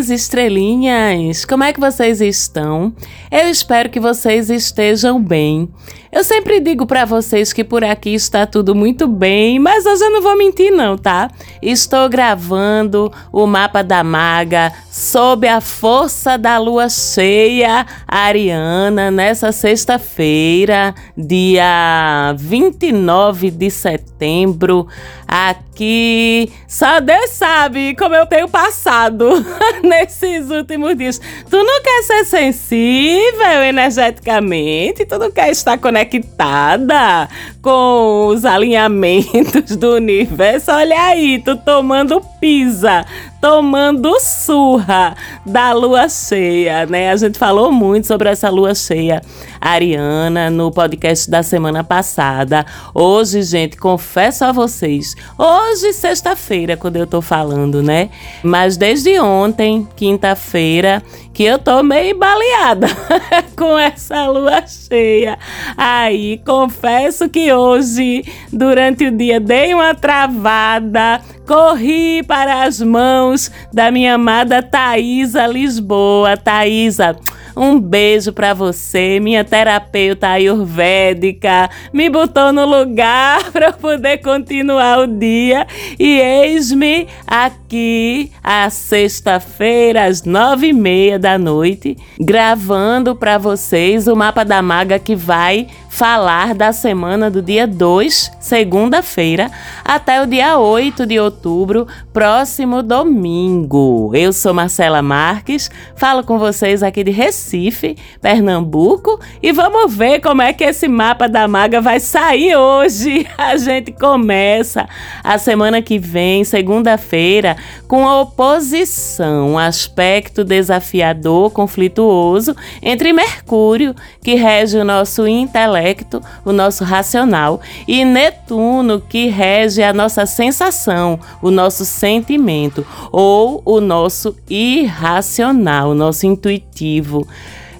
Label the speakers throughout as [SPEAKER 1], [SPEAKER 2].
[SPEAKER 1] Minhas estrelinhas! Como é que vocês estão? Eu espero que vocês estejam bem. Eu sempre digo para vocês que por aqui está tudo muito bem, mas hoje eu não vou mentir não, tá? Estou gravando o mapa da maga sob a força da lua cheia ariana nessa sexta-feira, dia 29 de setembro, aqui. Só Deus sabe como eu tenho passado nesses últimos dias. Tu não quer ser sensível energeticamente? Tu não quer estar conectado conectada com os alinhamentos do universo. Olha aí, tu tomando pisa, tomando surra da lua cheia, né? A gente falou muito sobre essa lua cheia ariana no podcast da semana passada. Hoje, gente, confesso a vocês, hoje, sexta-feira, quando eu tô falando, né? Mas desde ontem, quinta-feira, que eu tô meio baleada com essa lua cheia. Aí, confesso que hoje, durante o dia, dei uma travada, corri para as mãos da minha amada Thaisa Lisboa. Thaisa, um beijo para você, minha terapeuta ayurvédica. Me botou no lugar para poder continuar o dia. E eis-me aqui, à sexta-feira, às nove e meia da noite, gravando para vocês o mapa da maga que vai falar da semana do dia 2, segunda-feira, até o dia 8 de outubro, próximo domingo. Eu sou Marcela Marques, falo com vocês aqui de Recife, Pernambuco, e vamos ver como é que esse mapa da maga vai sair hoje. A gente começa a semana que vem, segunda-feira, com a oposição, um aspecto desafiador, conflituoso entre Mercúrio, que rege o nosso intelecto intelecto, o nosso racional, e Netuno, que rege a nossa sensação, o nosso sentimento, ou o nosso irracional, o nosso intuitivo.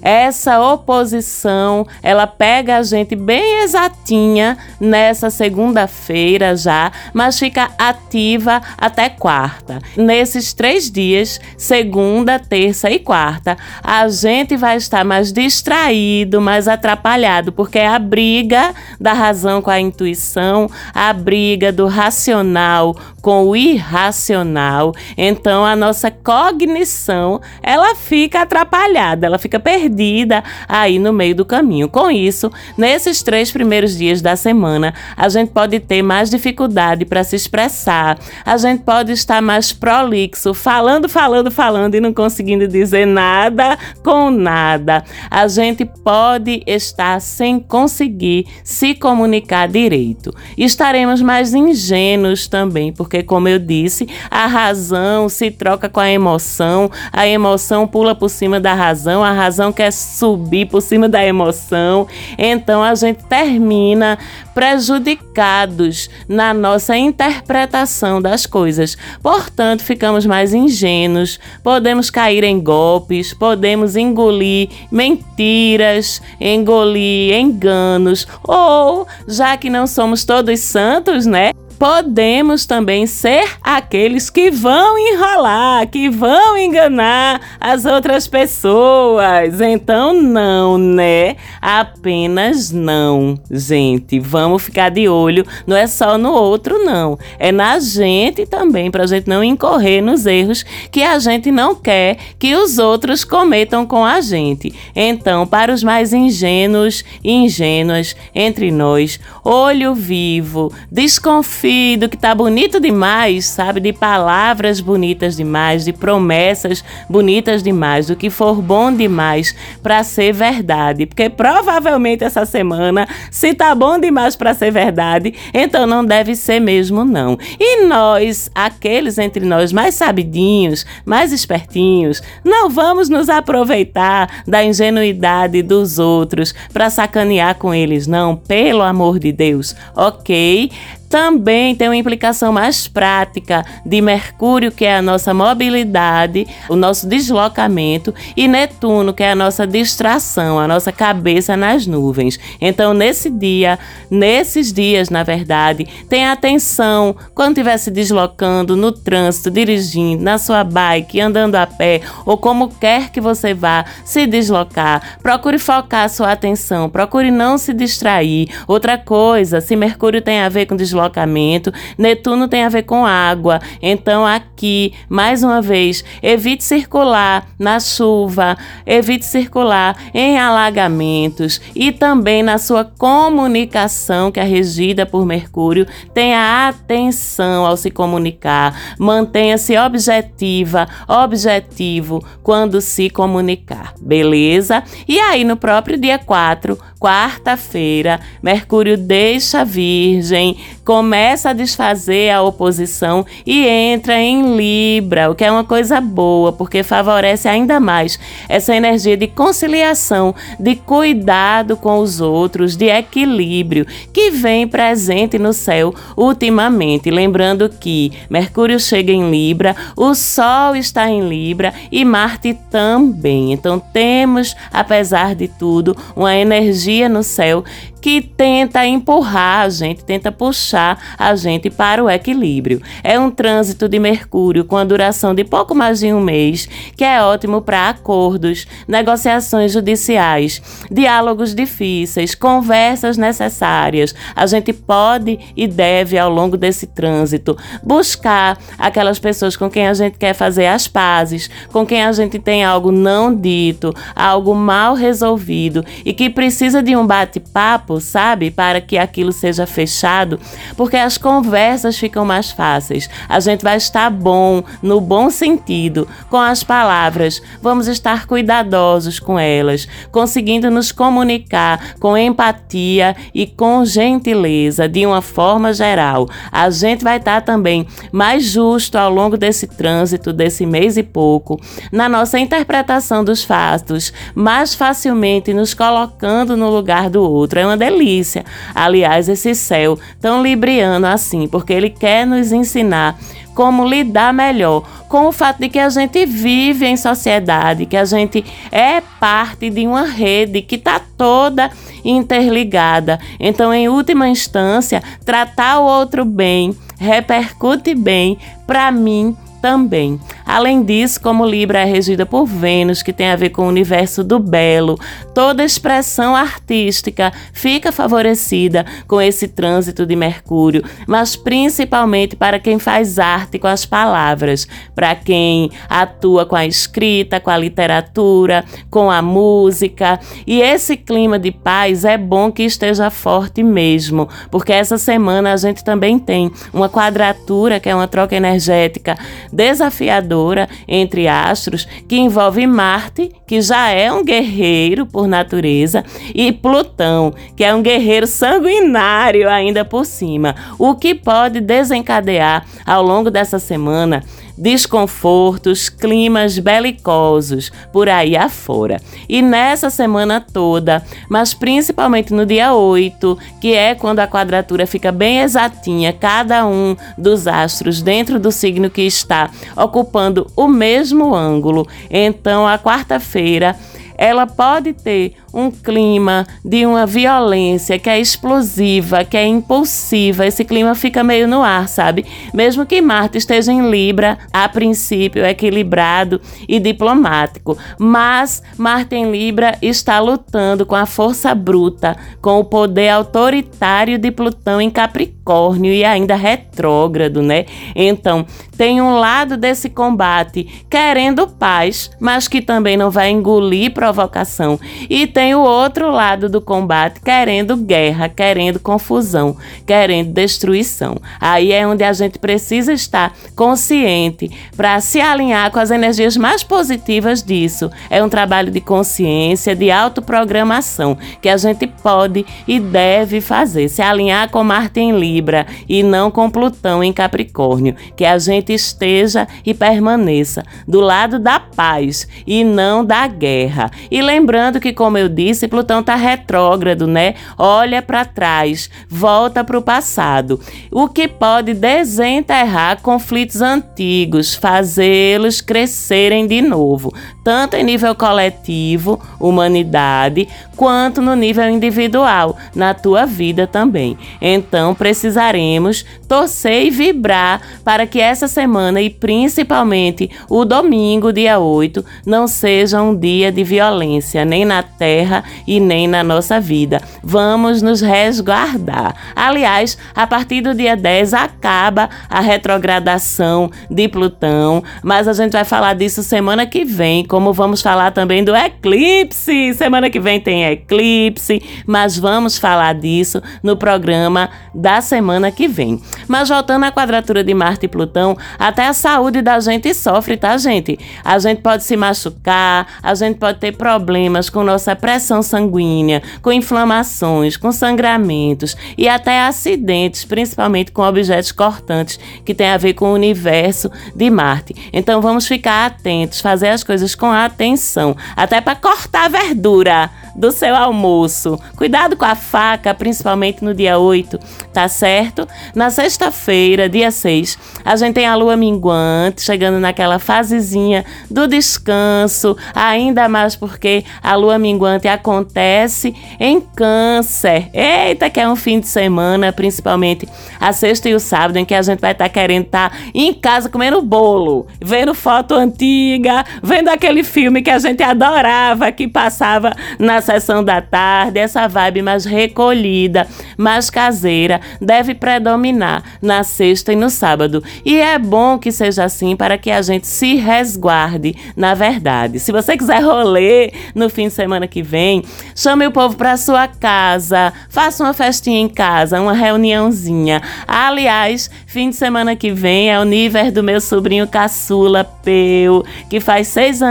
[SPEAKER 1] Essa oposição, ela pega a gente bem exatinha nessa segunda-feira já, mas fica ativa até quarta. Nesses três dias, segunda, terça e quarta, a gente vai estar mais distraído, mais atrapalhado, porque é a briga da razão com a intuição, a briga do racional com o irracional. Então a nossa cognição, ela fica atrapalhada, ela fica perdida perdida aí no meio do caminho. Com isso, nesses três primeiros dias da semana, a gente pode ter mais dificuldade para se expressar, a gente pode estar mais prolixo, falando, falando, falando e não conseguindo dizer nada com nada. A gente pode estar sem conseguir se comunicar direito. Estaremos mais ingênuos também, porque, como eu disse, a razão se troca com a emoção, a emoção pula por cima da razão, a razão quer subir por cima da emoção. Então a gente termina prejudicados na nossa interpretação das coisas. Portanto, ficamos mais ingênuos, podemos cair em golpes, podemos engolir mentiras, engolir enganos, ou já que não somos todos santos, né? Podemos também ser aqueles que vão enrolar, que vão enganar as outras pessoas. Então, não, né? Apenas não, gente. Vamos ficar de olho. Não é só no outro, não. É na gente também, para a gente não incorrer nos erros que a gente não quer que os outros cometam com a gente. Então, para os mais ingênuos e ingênuas entre nós, olho vivo, desconfio do que tá bonito demais, sabe? De palavras bonitas demais, de promessas bonitas demais, do que for bom demais para ser verdade. Porque provavelmente essa semana, se tá bom demais para ser verdade, então não deve ser mesmo, não. E nós, aqueles entre nós mais sabidinhos, mais espertinhos, não vamos nos aproveitar da ingenuidade dos outros para sacanear com eles, não, pelo amor de Deus, ok? Também tem uma implicação mais prática de Mercúrio, que é a nossa mobilidade, o nosso deslocamento, e Netuno, que é a nossa distração, a nossa cabeça nas nuvens. Então, nesse dia, nesses dias, na verdade, tenha atenção quando estiver se deslocando no trânsito, dirigindo, na sua bike, andando a pé ou como quer que você vá se deslocar. Procure focar sua atenção, procure não se distrair. Outra coisa, se Mercúrio tem a ver com deslocamento, deslocamento. Netuno tem a ver com água. Então, aqui, mais uma vez, evite circular na chuva, evite circular em alagamentos e também na sua comunicação, que é regida por Mercúrio. Tenha atenção ao se comunicar. Mantenha-se objetiva, objetivo quando se comunicar. Beleza? E aí, no próprio dia 4, quarta-feira, Mercúrio deixa Virgem começa a desfazer a oposição e entra em Libra, o que é uma coisa boa, porque favorece ainda mais essa energia de conciliação, de cuidado com os outros, de equilíbrio que vem presente no céu ultimamente. Lembrando que Mercúrio chega em Libra, o Sol está em Libra e Marte também. Então temos, apesar de tudo, uma energia no céu que tenta empurrar a gente, tenta puxar a gente para o equilíbrio. É um trânsito de Mercúrio com a duração de pouco mais de um mês, que é ótimo para acordos, negociações judiciais, diálogos difíceis, conversas necessárias. A gente pode e deve, ao longo desse trânsito, buscar aquelas pessoas com quem a gente quer fazer as pazes, com quem a gente tem algo não dito, algo mal resolvido e que precisa de um bate-papo tempo, sabe? Para que aquilo seja fechado, porque as conversas ficam mais fáceis. A gente vai estar bom, no bom sentido, com as palavras. Vamos estar cuidadosos com elas, conseguindo nos comunicar com empatia e com gentileza, de uma forma geral. A gente vai estar também mais justo ao longo desse trânsito, desse mês e pouco, na nossa interpretação dos fatos, mais facilmente nos colocando no lugar do outro. É uma delícia. Aliás, esse céu tão libriano assim, porque ele quer nos ensinar como lidar melhor com o fato de que a gente vive em sociedade, que a gente é parte de uma rede que está toda interligada. Então, em última instância, tratar o outro bem repercute bem para mim também. Além disso, como Libra é regida por Vênus, que tem a ver com o universo do belo, toda expressão artística fica favorecida com esse trânsito de Mercúrio, mas principalmente para quem faz arte com as palavras, para quem atua com a escrita, com a literatura, com a música. E esse clima de paz é bom que esteja forte mesmo, porque essa semana a gente também tem uma quadratura, que é uma troca energética desafiadora entre astros que envolve Marte, que já é um guerreiro por natureza, e Plutão, que é um guerreiro sanguinário ainda por cima, o que pode desencadear ao longo dessa semana desconfortos, climas belicosos por aí afora. E nessa semana toda, mas principalmente no dia 8, que é quando a quadratura fica bem exatinha, cada um dos astros dentro do signo que está ocupando o mesmo ângulo. Então, a quarta-feira ela pode ter um clima de uma violência que é explosiva, que é impulsiva. Esse clima fica meio no ar, sabe? Mesmo que Marte esteja em Libra, a princípio equilibrado e diplomático, mas Marte em Libra está lutando com a força bruta, com o poder autoritário de Plutão em Capricórnio e ainda retrógrado, né? Então, tem um lado desse combate querendo paz, mas que também não vai engolir provocação. E tem tem o outro lado do combate querendo guerra, querendo confusão, querendo destruição. Aí é onde a gente precisa estar consciente para se alinhar com as energias mais positivas disso. É um trabalho de consciência, de autoprogramação que a gente pode e deve fazer. Se alinhar com Marte em Libra e não com Plutão em Capricórnio. Que a gente esteja e permaneça do lado da paz e não da guerra. E lembrando que, como eu disse, Plutão tá retrógrado, né? Olha para trás, volta para o passado, o que pode desenterrar conflitos antigos, fazê-los crescerem de novo, tanto em nível coletivo, humanidade, quanto no nível individual, na tua vida também. Então precisaremos torcer e vibrar para que essa semana e principalmente o domingo, dia 8, não seja um dia de violência, nem na terra e nem na nossa vida. Vamos nos resguardar. Aliás, a partir do dia 10 acaba a retrogradação de Plutão, mas a gente vai falar disso semana que vem, como vamos falar também do eclipse. Semana que vem tem eclipse, mas vamos falar disso no programa da semana que vem. Mas voltando à quadratura de Marte e Plutão, até a saúde da gente sofre, tá, gente? A gente pode se machucar, a gente pode ter problemas com nossa pressão sanguínea, com inflamações, com sangramentos e até acidentes, principalmente com objetos cortantes que tem a ver com o universo de Marte. Então vamos ficar atentos, fazer as coisas com atenção, até para cortar verdura do seu almoço. Cuidado com a faca, principalmente no dia 8, tá certo? Na sexta-feira, dia 6, a gente tem a lua minguante, chegando naquela fasezinha do descanso, ainda mais porque a lua minguante acontece em Câncer. Eita, que é um fim de semana, principalmente a sexta e o sábado, em que a gente vai estar tá querendo estar tá em casa comendo bolo, vendo foto antiga, vendo aquele filme que a gente adorava que passava na sessão da tarde, essa vibe mais recolhida, mais caseira, deve predominar na sexta e no sábado. E é bom que seja assim para que a gente se resguarde, na verdade. Se você quiser rolê no fim de semana que vem, chame o povo para sua casa, faça uma festinha em casa, uma reuniãozinha. Aliás, fim de semana que vem é o nível do meu sobrinho caçula, Peu, que faz seis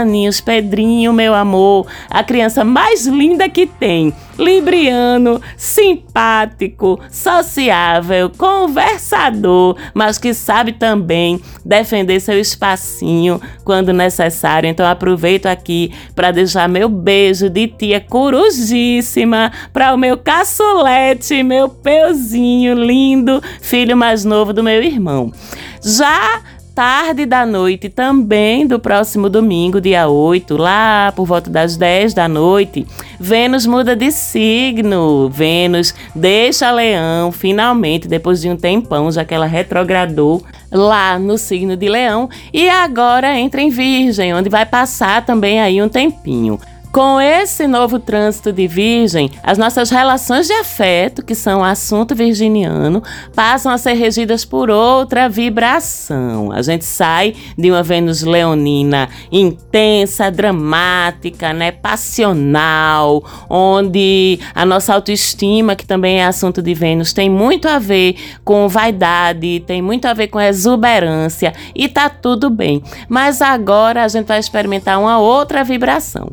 [SPEAKER 1] Pedrinho, meu amor, a criança mais linda linda que tem. Libriano, simpático, sociável, conversador, mas que sabe também defender seu espacinho quando necessário. Então aproveito aqui para deixar meu beijo de tia corujíssima para o meu caçulete, meu peuzinho lindo, filho mais novo do meu irmão. Já tarde da noite também do próximo domingo, dia 8, lá por volta das 10 da noite, Vênus muda de signo. Vênus deixa Leão finalmente depois de um tempão, já que ela retrogradou lá no signo de Leão e agora entra em Virgem, onde vai passar também aí um tempinho. Com esse novo trânsito de Virgem, as nossas relações de afeto, que são assunto virginiano, passam a ser regidas por outra vibração. A gente sai de uma Vênus leonina intensa, dramática, né, passional, onde a nossa autoestima, que também é assunto de Vênus, tem muito a ver com vaidade, tem muito a ver com exuberância e tá tudo bem. Mas agora a gente vai experimentar uma outra vibração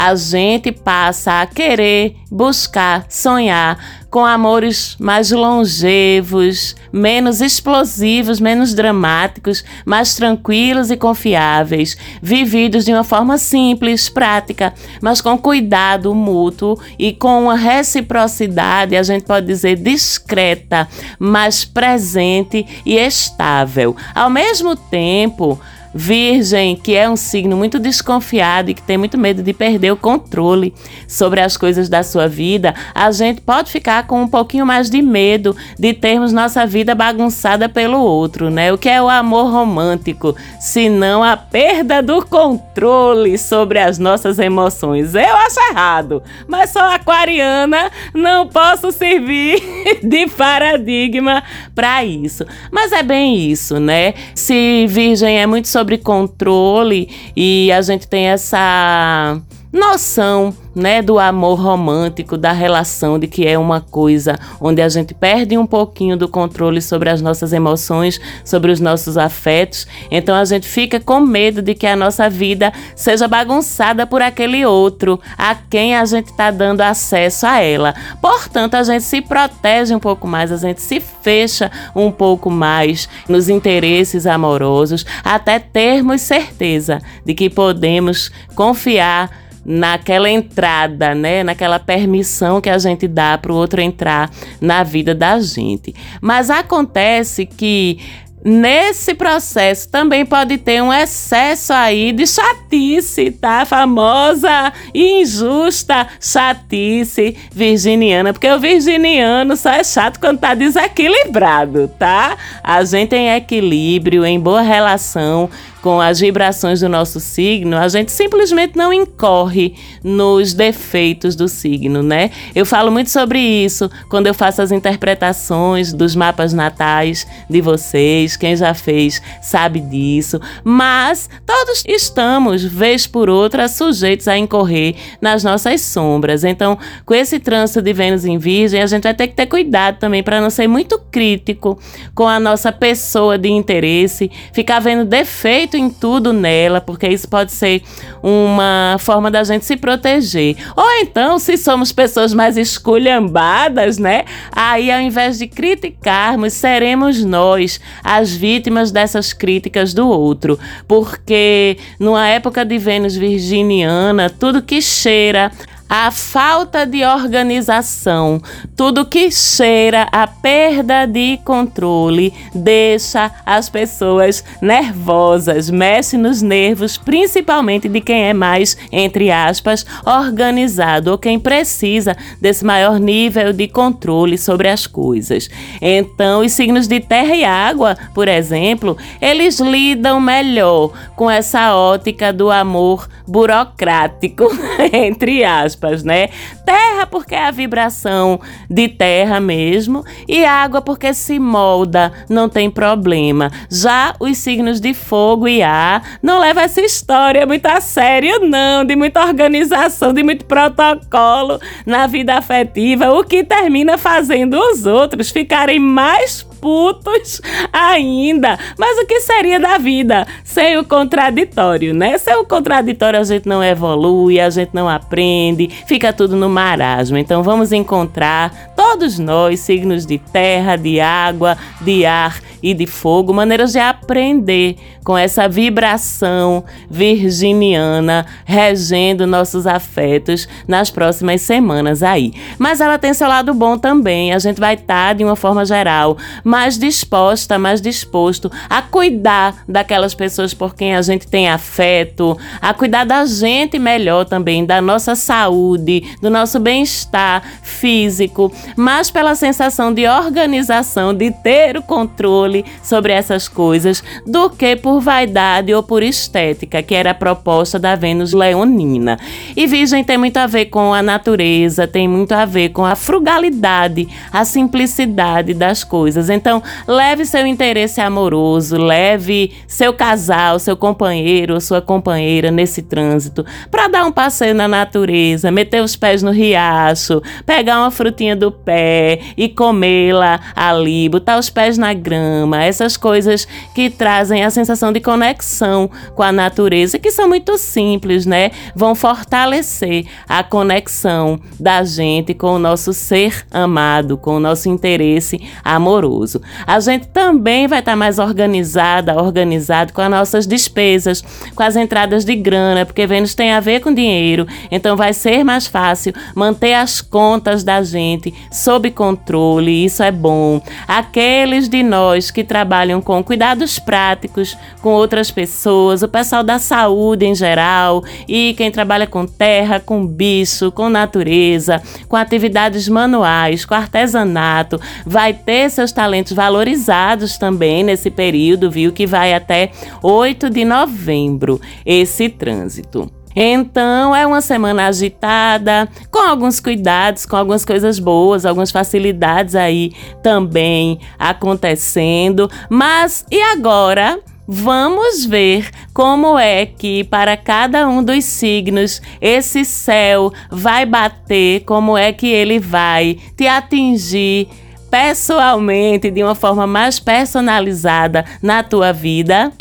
[SPEAKER 1] a gente passa a querer, buscar, sonhar com amores mais longevos, menos explosivos, menos dramáticos, mais tranquilos e confiáveis, vividos de uma forma simples, prática, mas com cuidado mútuo e com uma reciprocidade, a gente pode dizer discreta, mas presente e estável. Ao mesmo tempo, Virgem, que é um signo muito desconfiado e que tem muito medo de perder o controle sobre as coisas da sua vida, a gente pode ficar com um pouquinho mais de medo de termos nossa vida bagunçada pelo outro, né? O que é o amor romântico, se não a perda do controle sobre as nossas emoções. Eu acho errado, mas sou aquariana, não posso servir de paradigma para isso. Mas é bem isso, né? Se Virgem é muito sobre controle e a gente tem essa noção né, do amor romântico, da relação, de que é uma coisa onde a gente perde um pouquinho do controle sobre as nossas emoções, sobre os nossos afetos. Então a gente fica com medo de que a nossa vida seja bagunçada por aquele outro a quem a gente está dando acesso a ela. Portanto, a gente se protege um pouco mais, a gente se fecha um pouco mais nos interesses amorosos, até termos certeza de que podemos confiar naquela entrada, né? Naquela permissão que a gente dá para o outro entrar na vida da gente. Mas acontece que Nesse processo também pode ter um excesso aí de chatice, tá? Famosa e injusta chatice virginiana, porque o virginiano só é chato quando tá desequilibrado, tá? A gente em equilíbrio, em boa relação, com as vibrações do nosso signo, a gente simplesmente não incorre nos defeitos do signo, né? Eu falo muito sobre isso quando eu faço as interpretações dos mapas natais de vocês. Quem já fez sabe disso. Mas todos estamos, vez por outra, sujeitos a incorrer nas nossas sombras. Então, com esse trânsito de Vênus em Virgem, a gente vai ter que ter cuidado também para não ser muito crítico com a nossa pessoa de interesse, ficar vendo defeitos em tudo nela, porque isso pode ser uma forma da gente se proteger. Ou então, se somos pessoas mais esculhambadas, né? Aí, ao invés de criticarmos, seremos nós as vítimas dessas críticas do outro. Porque numa época de Vênus virginiana, tudo que cheira a falta de organização, tudo que cheira a perda de controle, deixa as pessoas nervosas, mexe nos nervos, principalmente de quem é mais, entre aspas, organizado ou quem precisa desse maior nível de controle sobre as coisas. Então, os signos de terra e água, por exemplo, eles lidam melhor com essa ótica do amor burocrático, entre aspas aspas, né? Terra porque é a vibração de terra mesmo e água porque se molda, não tem problema. Já os signos de fogo e ar não leva essa história muito a sério não, de muita organização, de muito protocolo na vida afetiva, o que termina fazendo os outros ficarem mais putos ainda. Mas o que seria da vida sem o contraditório, né? Sem o contraditório a gente não evolui, a gente não aprende, fica tudo no marasmo. Então vamos encontrar todos nós, signos de terra, de água, de ar e de fogo, maneiras de aprender com essa vibração virginiana regendo nossos afetos nas próximas semanas aí. Mas ela tem seu lado bom também. A gente vai estar, tá, de uma forma geral, mais disposta, mais disposto a cuidar daquelas pessoas por quem a gente tem afeto, a cuidar da gente melhor também, da nossa saúde, do nosso bem-estar físico, mas pela sensação de organização, de ter o controle sobre essas coisas, do que por vaidade ou por estética, que era a proposta da Vênus leonina. E Virgem tem muito a ver com a natureza, tem muito a ver com a frugalidade, a simplicidade das coisas. Então, leve seu interesse amoroso, leve seu casal, seu companheiro ou sua companheira nesse trânsito para dar um passeio na natureza, meter os pés no riacho, pegar uma frutinha do pé e comê-la ali, botar os pés na grama, essas coisas que trazem a sensação de conexão com a natureza, que são muito simples, né? Vão fortalecer a conexão da gente com o nosso ser amado, com o nosso interesse amoroso. A gente também vai estar tá mais organizada, organizado com as nossas despesas, com as entradas de grana, porque Vênus tem a ver com dinheiro, então vai ser mais fácil manter as contas da gente sob controle, isso é bom. Aqueles de nós que trabalham com cuidados práticos com outras pessoas, o pessoal da saúde em geral e quem trabalha com terra, com bicho, com natureza, com atividades manuais, com artesanato, vai ter seus talentos valorizados também nesse período, viu? Que vai até 8 de novembro esse trânsito. Então é uma semana agitada, com alguns cuidados, com algumas coisas boas, algumas facilidades aí também acontecendo. Mas e agora? Vamos ver como é que para cada um dos signos esse céu vai bater, como é que ele vai te atingir pessoalmente, de uma forma mais personalizada na tua vida?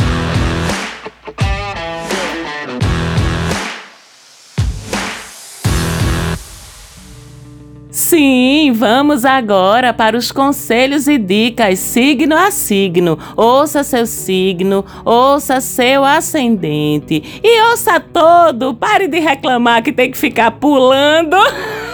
[SPEAKER 1] Sim, vamos agora para os conselhos e dicas signo a signo. Ouça seu signo, ouça seu ascendente e ouça todo. Pare de reclamar que tem que ficar pulando.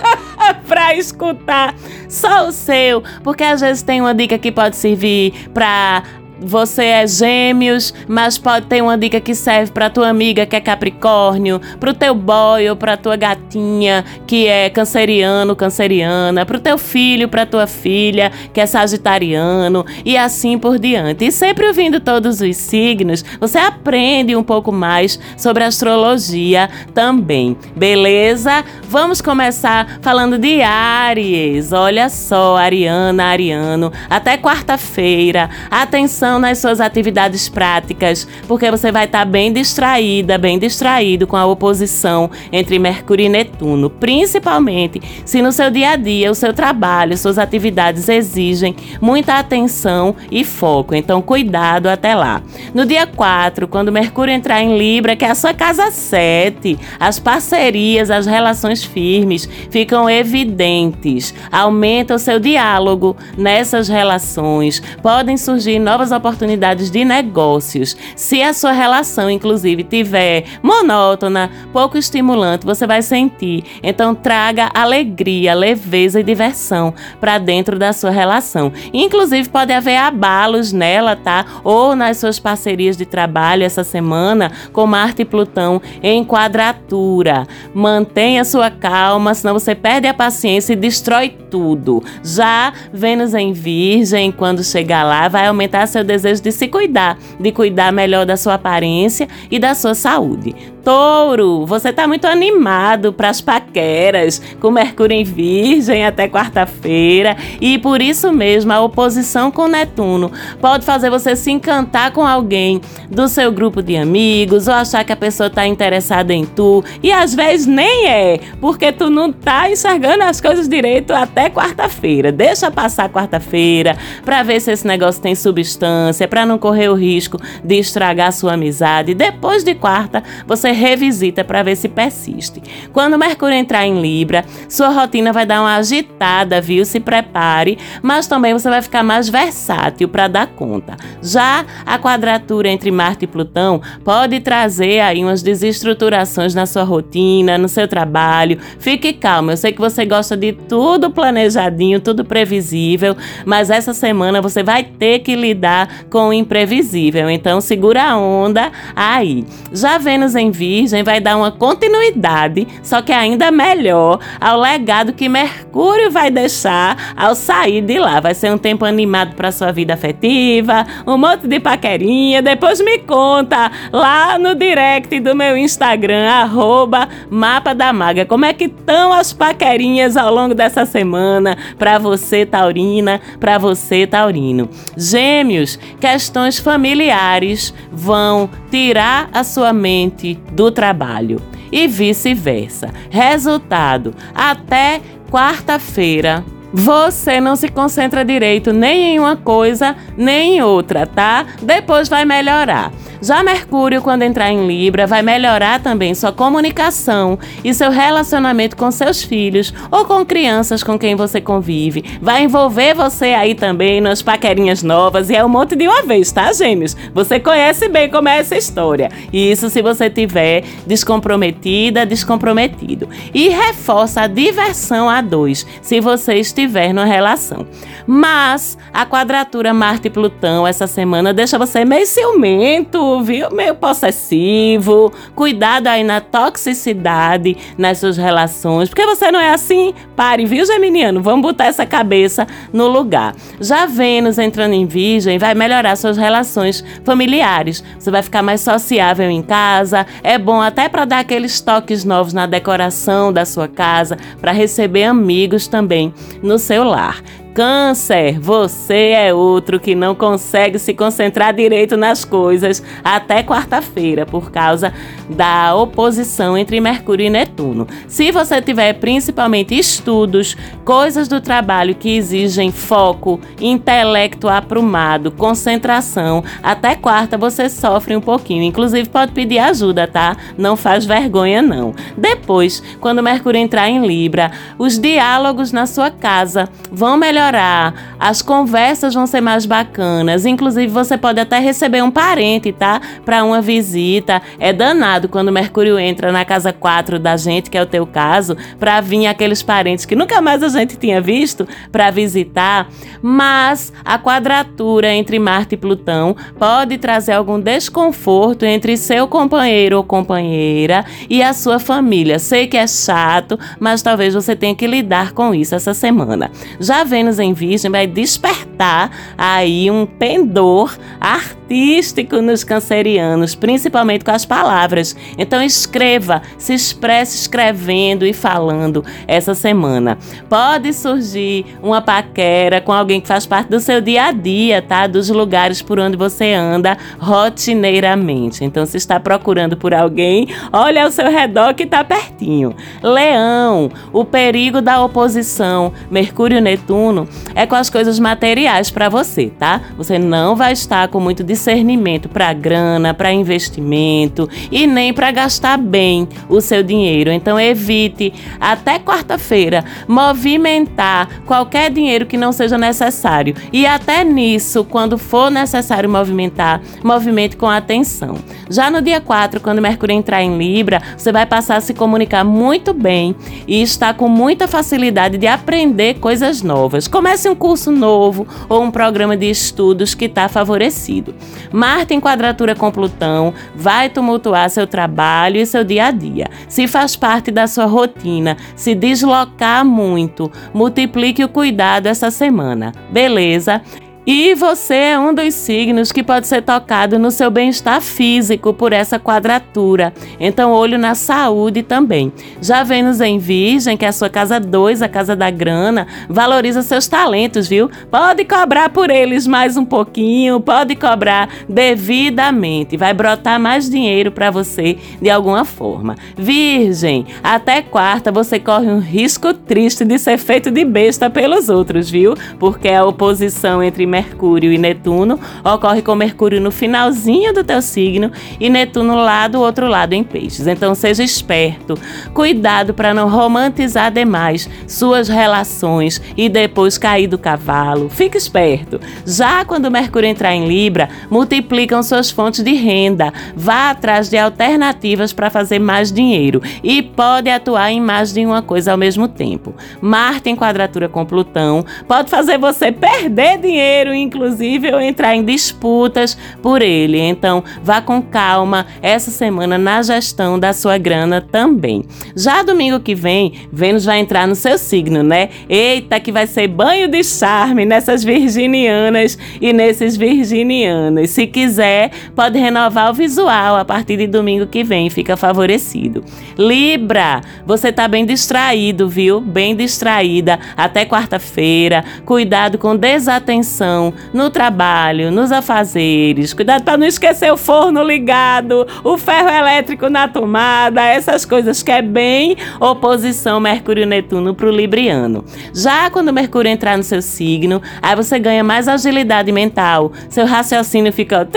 [SPEAKER 1] para escutar só o seu, porque às vezes tem uma dica que pode servir para você é gêmeos, mas pode ter uma dica que serve para tua amiga que é capricórnio, pro teu boy ou pra tua gatinha que é canceriano, canceriana, pro teu filho, pra tua filha que é sagitariano e assim por diante. E sempre ouvindo todos os signos, você aprende um pouco mais sobre astrologia também. Beleza? Vamos começar falando de Aries. Olha só, Ariana, Ariano, até quarta-feira. Atenção atenção nas suas atividades práticas, porque você vai estar tá bem distraída, bem distraído com a oposição entre Mercúrio e Netuno, principalmente se no seu dia a dia, o seu trabalho, suas atividades exigem muita atenção e foco. Então, cuidado até lá. No dia 4, quando Mercúrio entrar em Libra, que é a sua casa 7, as parcerias, as relações firmes ficam evidentes. Aumenta o seu diálogo nessas relações. Podem surgir novas oportunidades de negócios. Se a sua relação, inclusive, tiver monótona, pouco estimulante, você vai sentir. Então, traga alegria, leveza e diversão para dentro da sua relação. Inclusive, pode haver abalos nela, tá? Ou nas suas parcerias de trabalho essa semana, com Marte e Plutão em quadratura. Mantenha sua calma, senão você perde a paciência e destrói tudo. Já Vênus em Virgem, quando chegar lá, vai aumentar seu desejo de se cuidar, de cuidar melhor da sua aparência e da sua saúde. Touro, você está muito animado para as paqueras, com Mercúrio em Virgem até quarta-feira, e por isso mesmo a oposição com Netuno pode fazer você se encantar com alguém do seu grupo de amigos ou achar que a pessoa está interessada em tu, e às vezes nem é, porque tu não tá enxergando as coisas direito até quarta-feira. Deixa passar quarta-feira para ver se esse negócio tem substância, para não correr o risco de estragar sua amizade. Depois de quarta, você revisita para ver se persiste. Quando Mercúrio entrar em Libra, sua rotina vai dar uma agitada, viu? Se prepare, mas também você vai ficar mais versátil para dar conta. Já a quadratura entre Marte e Plutão pode trazer aí umas desestruturações na sua rotina, no seu trabalho. Fique calmo, eu sei que você gosta de tudo planejadinho, tudo previsível, mas essa semana você vai ter que lidar com o imprevisível. Então segura a onda aí. Já Vênus em Virgem vai dar uma continuidade, só que ainda melhor, ao legado que Mercúrio vai deixar ao sair de lá. Vai ser um tempo animado para sua vida afetiva, um monte de paquerinha. Depois me conta lá no direct do meu Instagram, arroba Mapa da Maga, como é que estão as paquerinhas ao longo dessa semana para você, Taurina, para você, Taurino. Gêmeos, questões familiares vão tirar a sua mente do trabalho e vice-versa. Resultado: até quarta-feira você não se concentra direito nem em uma coisa nem em outra, tá? Depois vai melhorar. Já Mercúrio, quando entrar em Libra, vai melhorar também sua comunicação e seu relacionamento com seus filhos ou com crianças com quem você convive. Vai envolver você aí também nas paquerinhas novas e é um monte de uma vez, tá, gêmeos? Você conhece bem como é essa história. Isso se você tiver descomprometida, descomprometido. E reforça a diversão a dois, se você estiver numa relação. Mas a quadratura Marte-Plutão essa semana deixa você meio ciumento, viu? Meio possessivo. Cuidado aí na toxicidade nas suas relações. Porque você não é assim? Pare, viu, Geminiano? Vamos botar essa cabeça no lugar. Já Vênus entrando em Virgem vai melhorar suas relações familiares. Você vai ficar mais sociável em casa. É bom até para dar aqueles toques novos na decoração da sua casa, para receber amigos também no seu lar. Câncer, você é outro que não consegue se concentrar direito nas coisas até quarta-feira por causa da oposição entre Mercúrio e Netuno. Se você tiver principalmente estudos, coisas do trabalho que exigem foco, intelecto aprumado, concentração, até quarta você sofre um pouquinho. Inclusive pode pedir ajuda, tá? Não faz vergonha não. Depois, quando Mercúrio entrar em Libra, os diálogos na sua casa vão melhorar melhorar, as conversas vão ser mais bacanas. Inclusive, você pode até receber um parente, tá? Para uma visita. É danado quando Mercúrio entra na casa 4 da gente, que é o teu caso, para vir aqueles parentes que nunca mais a gente tinha visto para visitar. Mas a quadratura entre Marte e Plutão pode trazer algum desconforto entre seu companheiro ou companheira e a sua família. Sei que é chato, mas talvez você tenha que lidar com isso essa semana. Já Vênus em Virgem vai despertar aí um pendor artístico nos cancerianos, principalmente com as palavras. Então escreva, se expresse escrevendo e falando essa semana. Pode surgir uma paquera com alguém que faz parte do seu dia a dia, tá? Dos lugares por onde você anda rotineiramente. Então se está procurando por alguém, olha ao seu redor que está pertinho. Leão, o perigo da oposição Mercúrio Netuno é com as coisas materiais para você, tá? Você não vai estar com muito discernimento para grana, para investimento e nem para gastar bem o seu dinheiro. Então evite até quarta-feira movimentar qualquer dinheiro que não seja necessário. E até nisso, quando for necessário movimentar, movimente com atenção. Já no dia 4, quando Mercúrio entrar em Libra, você vai passar a se comunicar muito bem e estar com muita facilidade de aprender coisas novas. Comece um curso novo ou um programa de estudos que está favorecido. Marte em quadratura com Plutão vai tumultuar seu trabalho e seu dia a dia. Se faz parte da sua rotina, se deslocar muito, multiplique o cuidado essa semana. Beleza? E você é um dos signos que pode ser tocado no seu bem-estar físico por essa quadratura. Então, olho na saúde também. Já Vênus em Virgem, que é a sua casa 2, a casa da grana, valoriza seus talentos, viu? Pode cobrar por eles mais um pouquinho, pode cobrar devidamente. Vai brotar mais dinheiro para você de alguma forma. Virgem, até quarta você corre um risco triste de ser feito de besta pelos outros, viu? Porque a oposição entre Mercúrio e Netuno ocorre com Mercúrio no finalzinho do teu signo e Netuno lá do outro lado em Peixes. Então seja esperto, cuidado para não romantizar demais suas relações e depois cair do cavalo. Fique esperto. Já quando Mercúrio entrar em Libra, multiplicam suas fontes de renda. Vá atrás de alternativas para fazer mais dinheiro e pode atuar em mais de uma coisa ao mesmo tempo. Marte em quadratura com Plutão pode fazer você perder dinheiro dinheiro, inclusive, ou entrar em disputas por ele. Então, vá com calma essa semana na gestão da sua grana também. Já domingo que vem, Vênus vai entrar no seu signo, né? Eita, que vai ser banho de charme nessas virginianas e nesses virginianos. Se quiser, pode renovar o visual a partir de domingo que vem, fica favorecido. Libra, você tá bem distraído, viu? Bem distraída até quarta-feira. Cuidado com desatenção no trabalho, nos afazeres. Cuidado para não esquecer o forno ligado, o ferro elétrico na tomada, essas coisas que é bem oposição Mercúrio-Netuno para o Libriano. Já quando Mercúrio entrar no seu signo, aí você ganha mais agilidade mental, seu raciocínio fica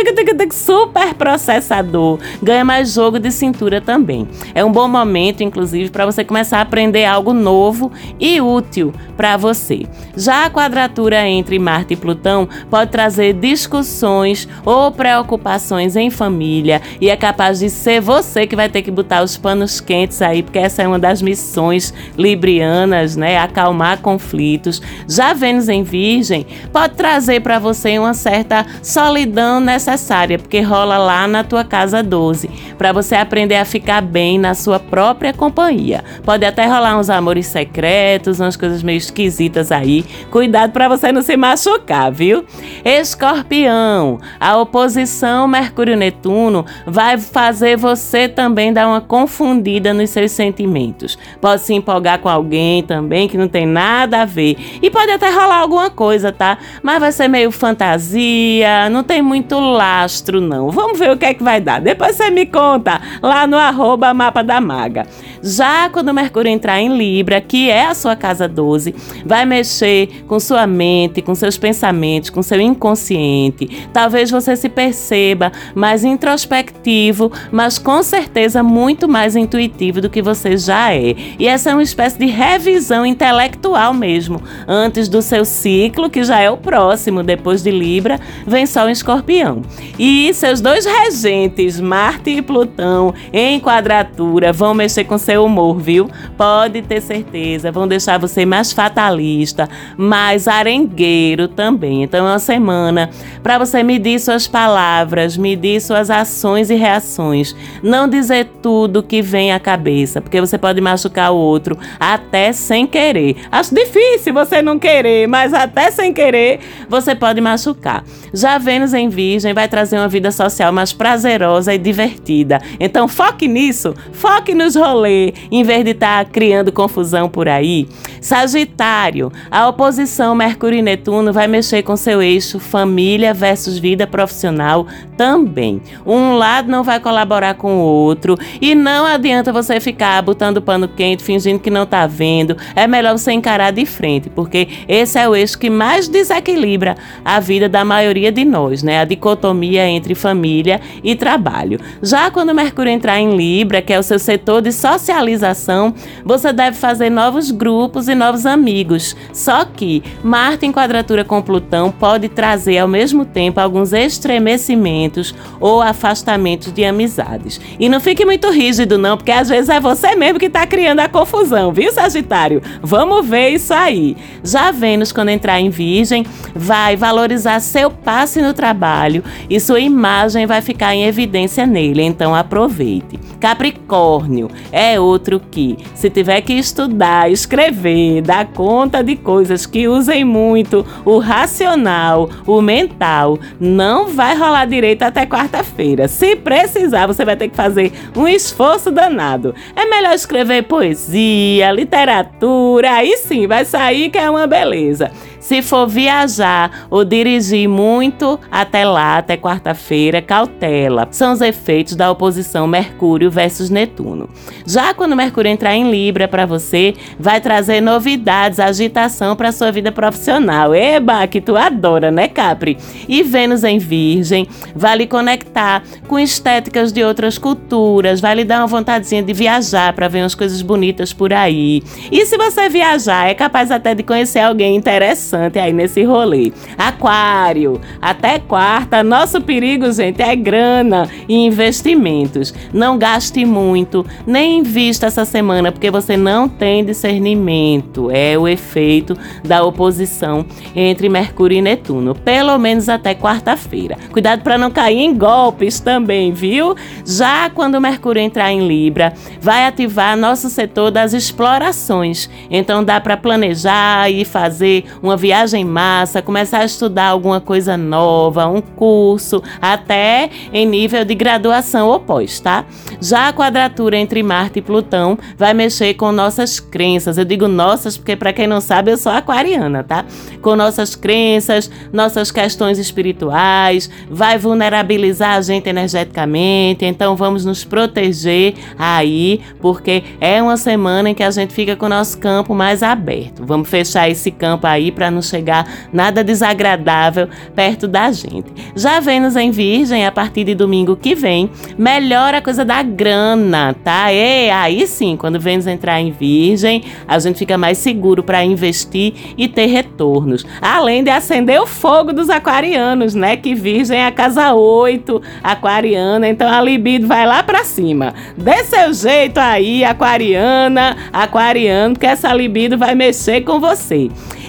[SPEAKER 1] super processador, ganha mais jogo de cintura também. É um bom momento, inclusive, para você começar a aprender algo novo e útil para você. Já a quadratura entre Marte e Plutão pode trazer discussões ou preocupações em família e é capaz de ser você que vai ter que botar os panos quentes aí, porque essa é uma das missões librianas, né? Acalmar conflitos. Já Vênus em Virgem pode trazer para você uma certa solidão necessária, porque rola lá na tua casa 12, para você aprender a ficar bem na sua própria companhia. Pode até rolar uns amores secretos, umas coisas meio esquisitas aí. Cuidado para você não se machucar viu? Escorpião, a oposição Mercúrio-Netuno vai fazer você também dar uma confundida nos seus sentimentos. Pode se empolgar com alguém também que não tem nada a ver. E pode até rolar alguma coisa, tá? Mas vai ser meio fantasia, não tem muito lastro, não. Vamos ver o que é que vai dar. Depois você me conta lá no arroba mapa da maga. Já quando Mercúrio entrar em Libra, que é a sua casa 12, vai mexer com sua mente, com seus pensamentos, com seu inconsciente. Talvez você se perceba mais introspectivo, mas com certeza muito mais intuitivo do que você já é. E essa é uma espécie de revisão intelectual mesmo. Antes do seu ciclo, que já é o próximo, depois de Libra, vem Sol em Escorpião. E seus dois regentes, Marte e Plutão, em quadratura, vão mexer com seu humor, viu? Pode ter certeza, vão deixar você mais fatalista, mais arengueiro também. Então é uma semana para você medir suas palavras, medir suas ações e reações. Não dizer tudo que vem à cabeça, porque você pode machucar o outro até sem querer. Acho difícil você não querer, mas até sem querer você pode machucar. Já Vênus em Virgem vai trazer uma vida social mais prazerosa e divertida. Então foque nisso, foque nos rolês em vez de estar tá criando confusão por aí. Sagitário, a oposição Mercúrio e Netuno vai mexer com seu eixo família versus vida profissional também. Um lado não vai colaborar com o outro e não adianta você ficar botando pano quente, fingindo que não tá vendo. É melhor você encarar de frente, porque esse é o eixo que mais desequilibra a vida da maioria de nós, né? A dicotomia entre família e trabalho. Já quando Mercúrio entrar em Libra, que é o seu setor de socialização, socialização, você deve fazer novos grupos e novos amigos. Só que Marte em quadratura com Plutão pode trazer ao mesmo tempo alguns estremecimentos ou afastamentos de amizades. E não fique muito rígido não, porque às vezes é você mesmo que está criando a confusão, viu, Sagitário? Vamos ver isso aí. Já Vênus quando entrar em Virgem, vai valorizar seu passe no trabalho e sua imagem vai ficar em evidência nele, então aproveite. Capricórnio é outro que, se tiver que estudar, escrever, dar conta de coisas que usem muito o racional, o mental, não vai rolar direito até quarta-feira. Se precisar, você vai ter que fazer um esforço danado. É melhor escrever poesia, literatura, aí sim vai sair que é uma beleza. Se for viajar ou dirigir muito até lá, até quarta-feira, cautela. São os efeitos da oposição Mercúrio versus Netuno. Já quando Mercúrio entrar em Libra para você, vai trazer novidades, agitação para sua vida profissional. Eba, que tu adora, né, Capri? E Vênus em Virgem vai lhe conectar com estéticas de outras culturas, vai lhe dar uma vontadezinha de viajar para ver umas coisas bonitas por aí. E se você viajar, é capaz até de conhecer alguém interessante interessante aí nesse rolê. Aquário, até quarta, nosso perigo, gente, é grana e investimentos. Não gaste muito, nem invista essa semana, porque você não tem discernimento. É o efeito da oposição entre Mercúrio e Netuno, pelo menos até quarta-feira. Cuidado para não cair em golpes também, viu? Já quando Mercúrio entrar em Libra, vai ativar nosso setor das explorações. Então dá para planejar e fazer uma viagem massa, começar a estudar alguma coisa nova, um curso, até em nível de graduação ou pós, tá? Já a quadratura entre Marte e Plutão vai mexer com nossas crenças. Eu digo nossas porque para quem não sabe, eu sou aquariana, tá? Com nossas crenças, nossas questões espirituais, vai vulnerabilizar a gente energeticamente, então vamos nos proteger aí, porque é uma semana em que a gente fica com o nosso campo mais aberto. Vamos fechar esse campo aí para não chegar nada desagradável perto da gente. Já Vênus em Virgem, a partir de domingo que vem, melhora a coisa da grana, tá? E aí sim, quando Vênus entrar em Virgem, a gente fica mais seguro para investir e ter retornos. Além de acender o fogo dos aquarianos, né? Que Virgem é a casa 8 aquariana, então a libido vai lá para cima. Dê seu jeito aí, aquariana, aquariano, que essa libido vai mexer com você.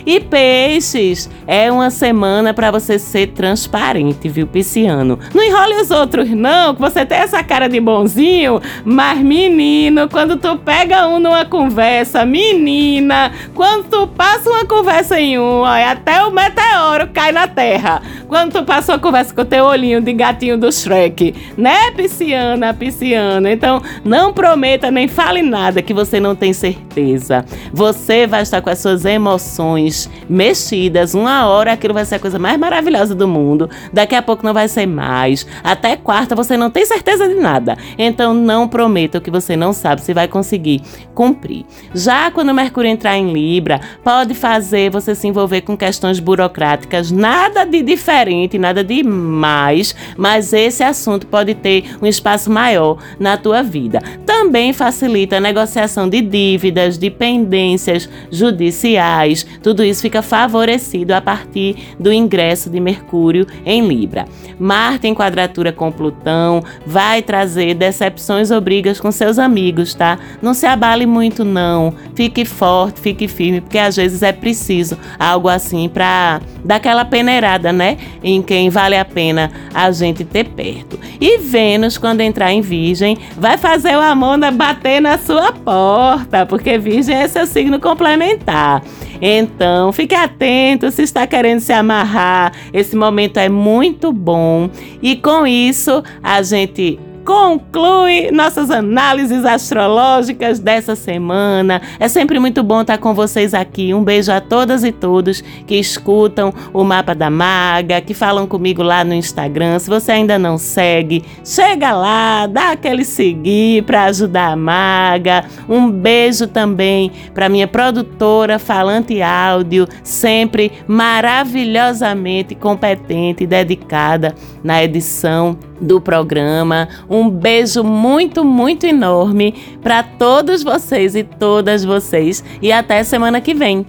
[SPEAKER 1] E peixes, é uma semana para você ser transparente, viu, pisciano? Não enrole os outros não, que você tem essa cara de bonzinho, mas menino, quando tu pega um numa conversa, menina, quando tu passa uma conversa em um, olha, até o meteoro cai na terra. Quando tu passa uma conversa com o teu olhinho de gatinho do Shrek, né, pisciana, pisciana? Então, não prometa nem fale nada que você não tem certeza. Você vai estar com as suas emoções mexidas. Uma hora aquilo vai ser a coisa mais maravilhosa do mundo. Daqui a pouco não vai ser mais. Até quarta você não tem certeza de nada. Então não prometa o que você não sabe se vai conseguir cumprir. Já quando o Mercúrio entrar em Libra, pode fazer você se envolver com questões burocráticas. Nada de diferente, nada de mais, mas esse assunto pode ter um espaço maior na tua vida. Também facilita a negociação de dívidas, de pendências judiciais. Tudo isso fica favorecido a partir do ingresso de Mercúrio em Libra. Marte em quadratura com Plutão vai trazer decepções ou brigas com seus amigos, tá? Não se abale muito não. Fique forte, fique firme, porque às vezes é preciso algo assim para dar aquela peneirada, né? Em quem vale a pena a gente ter perto. E Vênus, quando entrar em Virgem, vai fazer o Amanda bater na sua porta, porque Virgem é seu signo complementar. Então, fique atento se está querendo se amarrar. Esse momento é muito bom. E com isso, a gente conclui nossas análises astrológicas dessa semana. É sempre muito bom estar com vocês aqui. Um beijo a todas e todos que escutam o Mapa da Maga, que falam comigo lá no Instagram. Se você ainda não segue, chega lá, dá aquele seguir para ajudar a Maga. Um beijo também para minha produtora Falante Áudio, sempre maravilhosamente competente e dedicada na edição do programa. Um beijo muito, muito enorme para todos vocês e todas vocês e até semana que vem.